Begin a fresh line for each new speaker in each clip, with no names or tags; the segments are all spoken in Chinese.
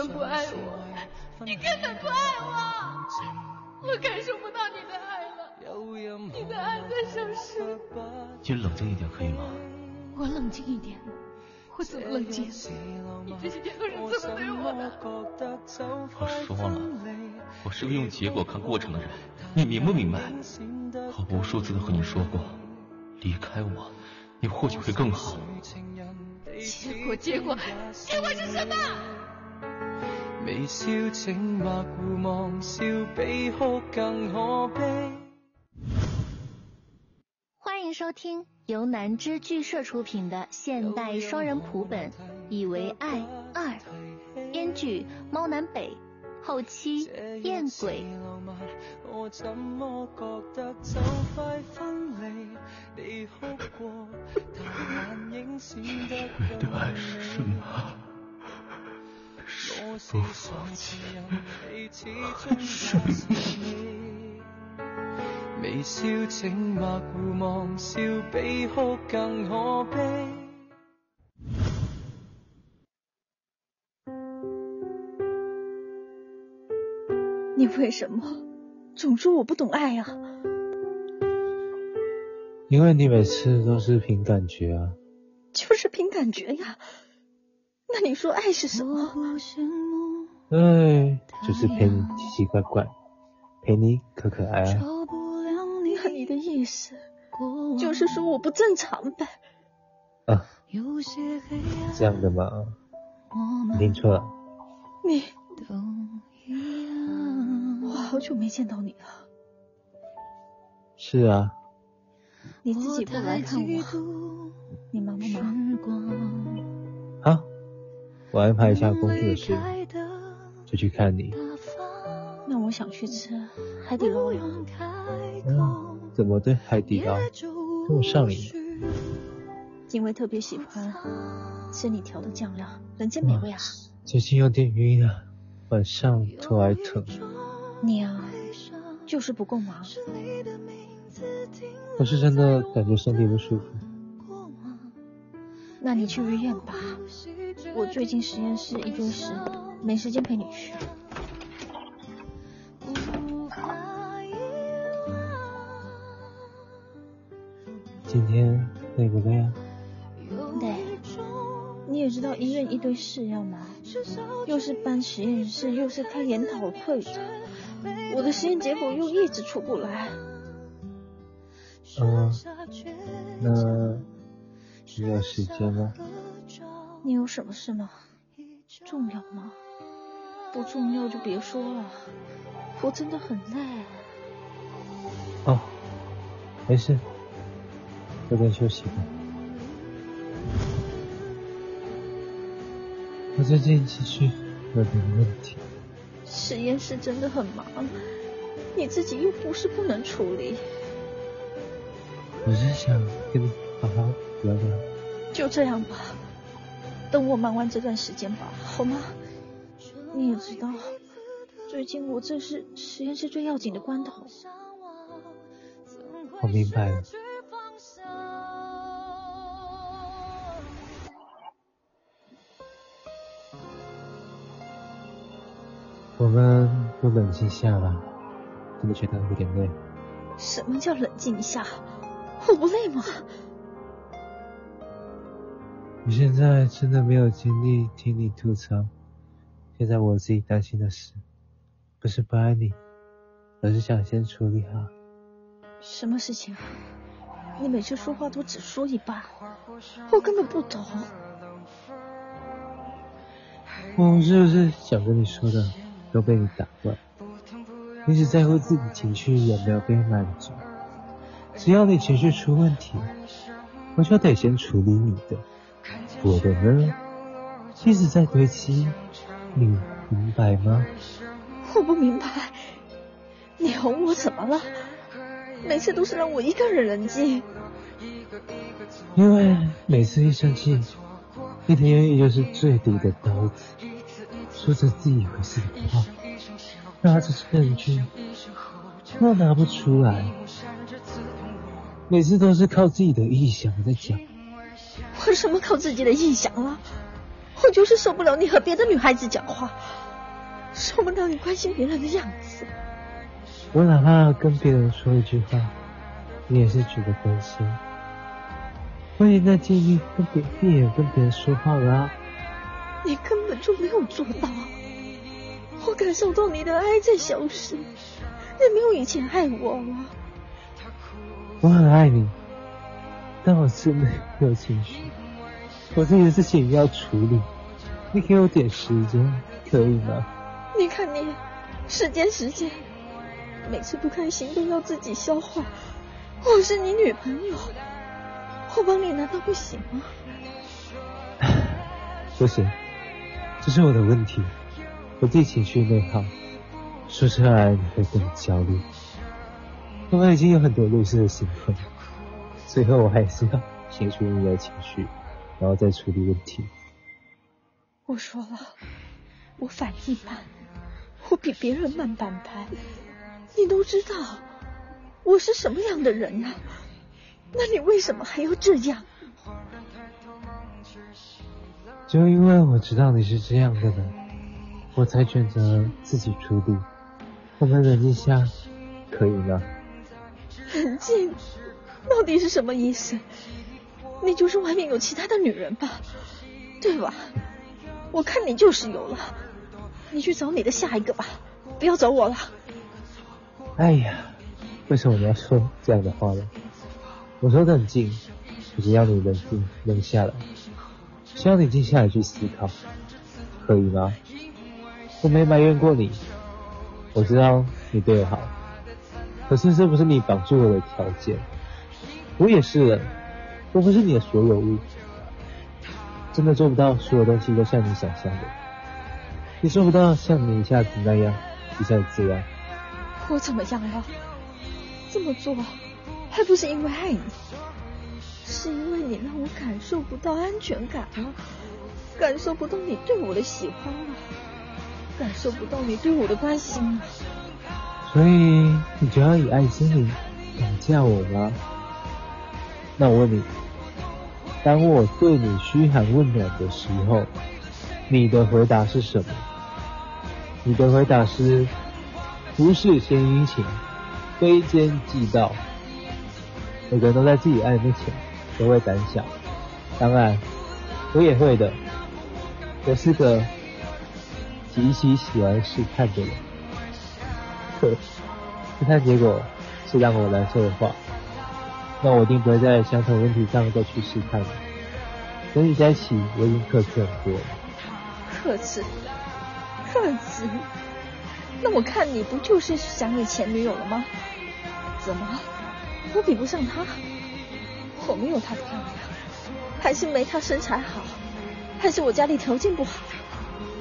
本不爱我，你根本不爱我，我感受不到你的爱了，你的爱在消失。
你冷静一点可以吗？
我冷静一点，我怎么冷静？你这些天都是怎么对我的？
我说了，我是个用结果看过程的人，你明不明白？我无数次的和你说过，离开我，你或许会更好。
结果，结果，结果是什么？微笑，请默互望，笑比哭更可悲。
欢迎收听由南之剧社出品的现代双人谱本《以为爱二》，编剧猫南北，后期燕鬼。
你的爱是什么？是不放弃，还是你？微笑，请默互望，笑比哭更可悲。
你为什么总说我不懂爱啊？
因为你每次都是凭感觉啊。
就是凭感觉呀。那你说爱是什么？
哎就是陪你奇奇怪怪，陪你可可爱爱。
那你的意思就是说我不正常呗？
啊，这样的吗？你听错了。
你，我好久没见到你了。
是啊。
你自己不来看我，你忙不
忙？好，我安排一下工作的事，就去看你。
那我想去吃海底捞呀。
嗯，怎么对海底捞这么上瘾？
因为特别喜欢吃你调的酱料，人间美味啊。
最近有点晕啊，晚上头还疼。
你啊，就是不够忙。
我是真的感觉身体不舒服。
那你去医院吧，我最近实验室一堆事，没时间陪你去。
今天累不累啊？
累。你也知道医院一堆事要忙，又是搬实验室，又是开研讨会的，我的实验结果又一直出不来。
嗯，那你有时间吗？
你有什么事吗？重要吗？不重要就别说了，我真的很累。
哦，没事，早点休息吧。我最近情绪有点问题。
实验室真的很忙，你自己又不是不能处理。
我是想跟你好好聊聊。
就这样吧，等我忙完这段时间吧，好吗？你也知道，最近我这是实验室最要紧的关头。
我明白了。我们都冷静下吧，真的觉得有点累。
什么叫冷静一下？我不累吗？
我现在真的没有精力听你吐槽。现在我自己担心的是，不是不爱你，而是想先处理好。
什么事情？你每次说话都只说一半，我根本不懂。
我是不是想跟你说的都被你打断？你只在乎自己情绪有没有被满足。只要你情绪出问题，我就得先处理你的。我的呢，一直在堆积，你明白吗？
我不明白，你哄我怎么了？每次都是让我一个人冷静。
因为每次一生气，你的言语就是最毒的刀子，说着自以为是的话，拿着证据，又拿不出来。每次都是靠自己的臆想在讲。
我什么靠自己的臆想了？我就是受不了你和别的女孩子讲话，受不了你关心别人的样子。
我哪怕跟别人说一句话，你也是觉得关心。我已经在尽力跟别避免跟别人说话了。
你根本就没有做到。我感受到你的爱在消失，你没有以前爱我了。
我很爱你，但我真的没有情绪。我自己的事情要处理，你给我点时间，可以吗？
你看你，时间时间，每次不开心都要自己消化。我是你女朋友，我帮你难道不行吗？
不行，这是我的问题，我自己情绪内耗，说出来你会更焦虑。我们已经有很多类似的行为，最后我还是要倾诉你的情绪。然后再处理问题。
我说了，我反应慢，我比别人慢半拍。你都知道我是什么样的人啊？那你为什么还要这样？
就因为我知道你是这样的人，我才选择自己处理。我们冷静下，可以吗？
冷静，到底是什么意思？你就是外面有其他的女人吧，对吧？我看你就是有了，你去找你的下一个吧，不要找我了。
哎呀，为什么你要说这样的话呢？我说冷静，就是要你冷静，冷下来，需要你静下来去思考，可以吗？我没埋怨过你，我知道你对我好，可是这不是你绑住我的条件，我也是人。我不是你的所有物，真的做不到所有东西都像你想象的，也做不到像你一下子那样，一下子这样。
我怎么样了？这么做还不是因为爱你，是因为你让我感受不到安全感了，感受不到你对我的喜欢了，感受不到你对我的关心了。
所以你就要以爱心灵绑架我吗？那我问你。当我对你嘘寒问暖的时候，你的回答是什么？你的回答是：不是先殷勤，非奸即盗。每个人都在自己爱面前都会胆小，当然我也会的。我是个极其喜欢试探的人，可 试探结果是让我难受的话。那我一定不会在相同问题上再去试探了。跟你在一起，我已经克制很多了。
克制？克制？那我看你不就是想你前女友了吗？怎么？我比不上她？我没有她漂亮，还是没她身材好？还是我家里条件不好？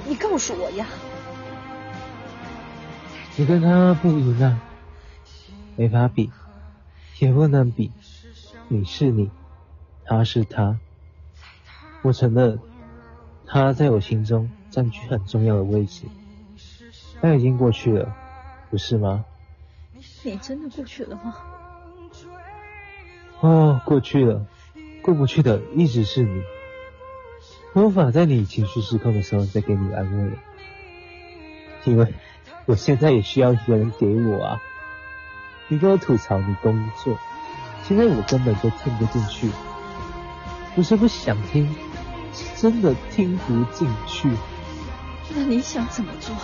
你告诉我呀！
你跟她不一样，没法比。也不能比，你是你，他是他。我承认，他在我心中占据很重要的位置，但已经过去了，不是吗？
你真的过去了吗？
哦，过去了，过不去的一直是你。无法在你情绪失控的时候再给你安慰了，因为我现在也需要一个人给我啊。你跟我吐槽你工作，现在我根本就听不进去，不是不想听，是真的听不进去。
那你想怎么做？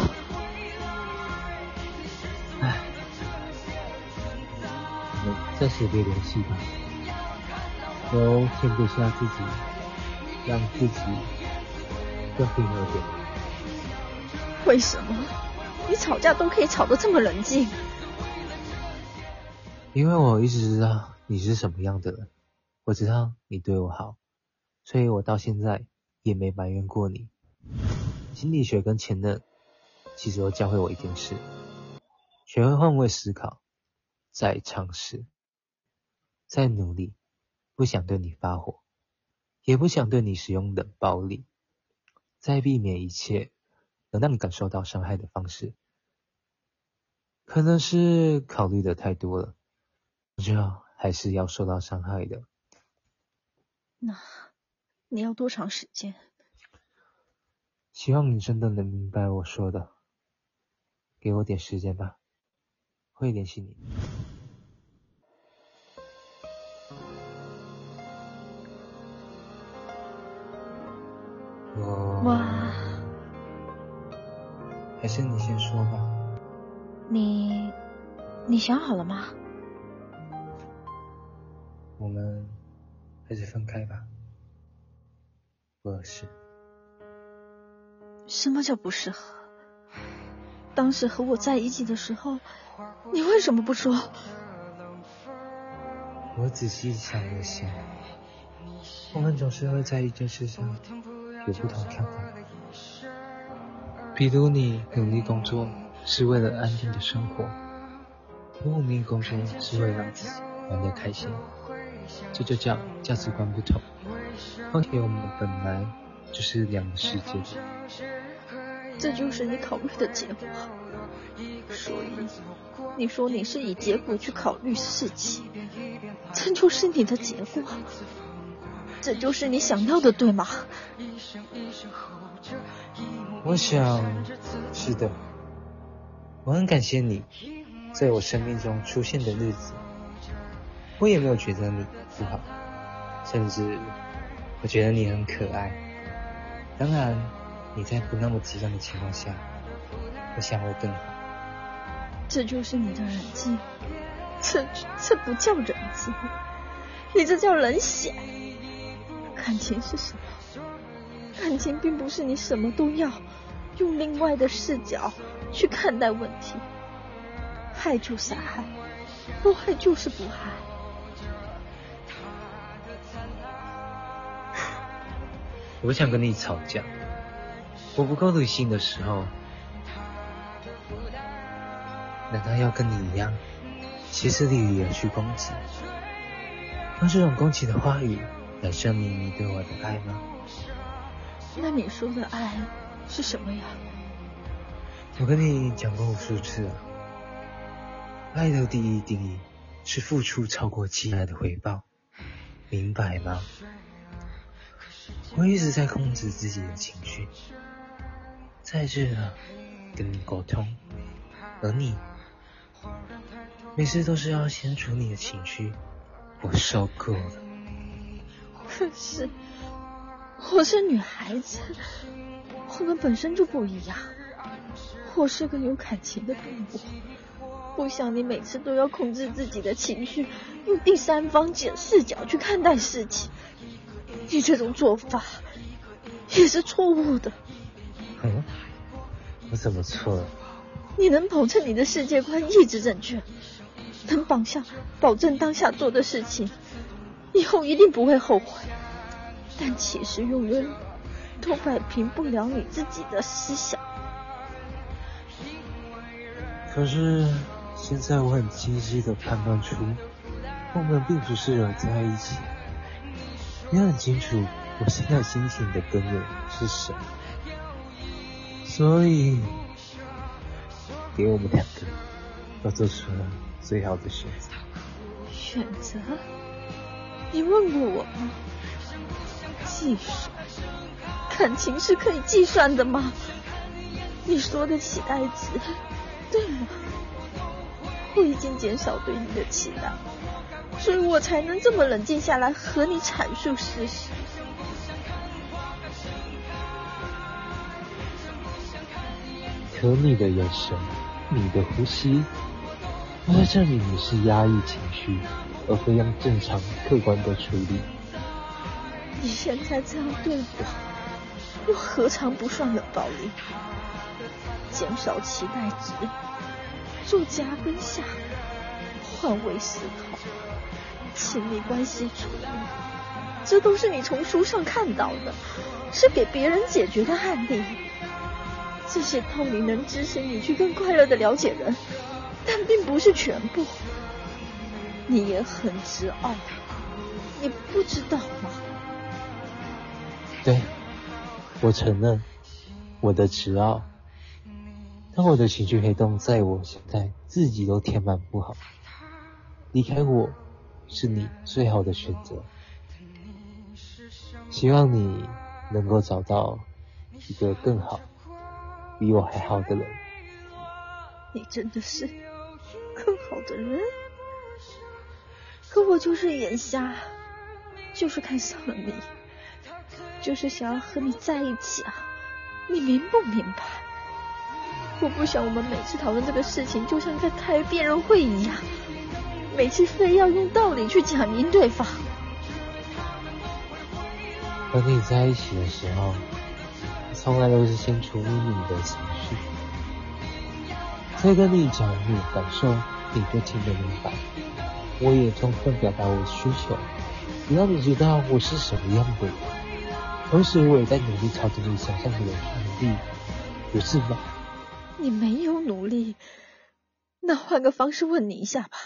唉，我们暂时别联系吧，都天不下自己，让自己更平和点。
为什么？你吵架都可以吵得这么冷静？
因为我一直知道你是什么样的人，我知道你对我好，所以我到现在也没埋怨过你。心理学跟前任其实都教会我一件事：学会换位思考，再尝试，再努力，不想对你发火，也不想对你使用冷暴力，再避免一切能让你感受到伤害的方式。可能是考虑的太多了。就还是要受到伤害的。
那你要多长时间？
希望你真的能明白我说的。给我点时间吧，会联系你。
哇，
还是你先说吧。
你，你想好了吗？
我们还是分开吧，不合适。
什么叫不适合？当时和我在一起的时候，你为什么不说？
我仔细想了想，我们总是会在一件事上有不同看法。比如你努力工作是为了安定的生活，我努力工作是为了让自己玩得开心，这就叫价值观不同。况且我们本来就是两个世界。
这就是你考虑的结果，所以你说你是以结果去考虑事情，这就是你的结果，这就是你想要的，对吗？
我想是的，我很感谢你在我生命中出现的日子，我也没有觉得你不好，甚至我觉得你很可爱，当然。你在不那么极端的情况下，我想会更好。
这就是你的人际，这这不叫人际，你这叫冷血。感情是什么？感情并不是你什么都要，用另外的视角去看待问题。爱就是爱，不爱就是不爱。
我不想跟你吵架。我不够理性的时候，难道要跟你一样，歇斯底里的去攻击，用这种攻击的话语来证明你对我的爱吗？
那你说的爱是什么呀？
我跟你讲过无数次了，爱的第一定义是付出超过期待的回报，明白吗？我一直在控制自己的情绪。在这跟你沟通，而你每次都是要先处理的情绪，我受够了。
可是我是女孩子，我们本身就不一样。我是个有感情的动物，不想你每次都要控制自己的情绪，用第三方解视角去看待事情。你这种做法也是错误的。
嗯，我怎么错了？
你能保证你的世界观一直正确，能绑下保证当下做的事情，以后一定不会后悔。但其实永远都摆平不了你自己的思想。
可是现在我很清晰的判断出，我们并不适合在一起。也很清楚我现在心情的根源是什么。所以，给我们两个都做出了最好的选择。
选择？你问过我吗？计算？感情是可以计算的吗？你说的期待值，对吗？我已经减少对你的期待，所以我才能这么冷静下来和你阐述事实。
可你的眼神，你的呼吸，都在证明你是压抑情绪，而非用正常客观的处理。
你现在这样对我，又何尝不算冷暴力？减少期待值，做加分项，换位思考，亲密关系处理，这都是你从书上看到的，是给别人解决的案例。这些道理能支持你去更快乐的了解人，但并不是全部。你也很执拗，你不知道吗？
对，我承认我的执拗，但我的情绪黑洞在我现在自己都填满不好。离开我是你最好的选择，希望你能够找到。一个更好、比我还好的人。
你真的是更好的人？可我就是眼瞎，就是看上了你，就是想要和你在一起啊！你明不明白？我不想我们每次讨论这个事情，就像在开辩论会一样，每次非要用道理去讲赢对方。
和你在一起的时候，从来都是先处理你的情绪，再跟你讲你的感受，你就听得明白。我也充分表达我的需求，让你知道我是什么样的人。同时，我也在努力朝着你想象的人去努力，不是吗？
你没有努力，那换个方式问你一下吧，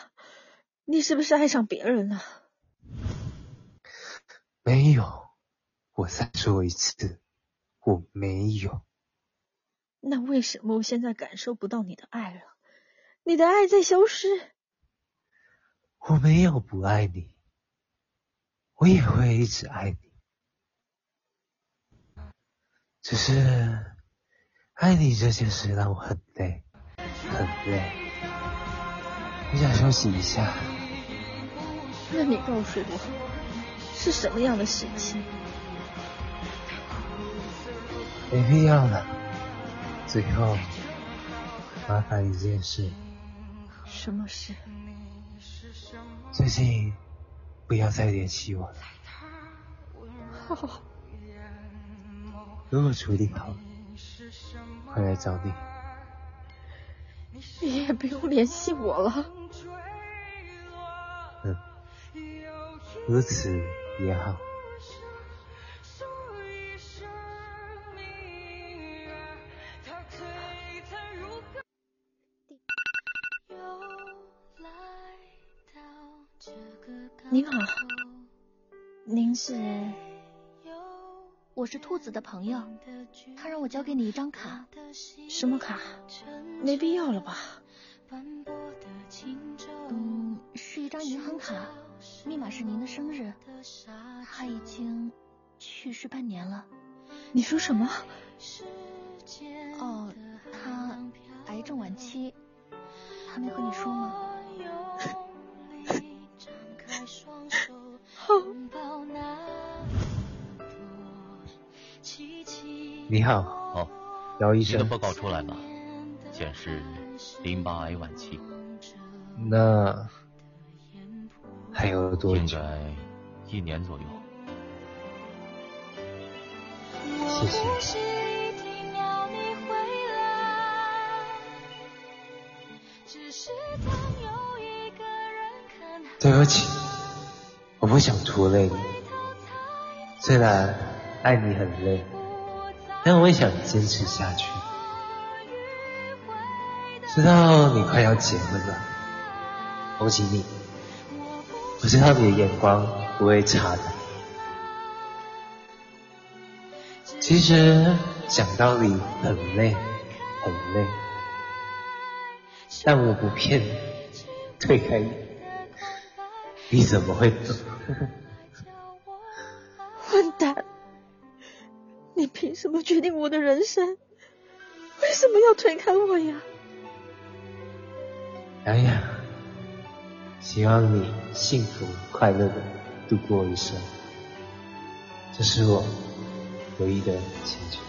你是不是爱上别人了？
没有，我再说一次，我没有。
那为什么我现在感受不到你的爱了？你的爱在消失。
我没有不爱你，我也会一直爱你，只是爱你这件事让我很累，很累，我想休息一下。
那你告诉我，是什么样的事情？
没必要了，最后麻烦一件事。
什么事？
最近不要再联系我了。
好。
如果处理好，快来找你。
你也不用联系我了。
嗯，如此也好。
您好，您是？
我是兔子的朋友，他让我交给你一张卡。
什么卡？没必要了吧？
嗯，是一张银行卡，密码是您的生日。他已经去世半年了。
你说什么？
哦，他癌症晚期，他没和你说吗？
你好，
哦，
姚医生。
你的报告出来了，显示淋巴癌晚期。
那还有多
久？应该一年左右。
谢谢。对不起，我不想拖累你。虽然爱你很累。但我也想坚持下去。知道你快要结婚了，恭喜你！我知道你的眼光不会差的。其实讲道理很累，很累，但我不骗你，推开你，你怎么会走？
混蛋！你凭什么决定我的人生？为什么要推开我呀？
洋洋，希望你幸福快乐的度过一生，这是我唯一的请求。